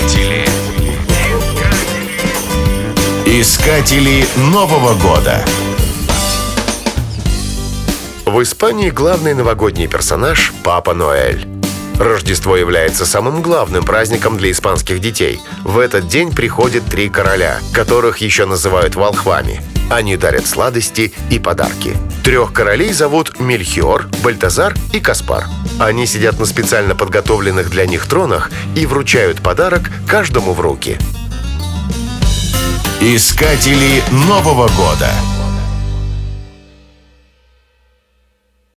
Искатели. Искатели Нового года. В Испании главный новогодний персонаж – Папа Ноэль. Рождество является самым главным праздником для испанских детей. В этот день приходят три короля, которых еще называют волхвами. Они дарят сладости и подарки. Трех королей зовут Мельхиор, Бальтазар и Каспар. Они сидят на специально подготовленных для них тронах и вручают подарок каждому в руки. Искатели Нового года.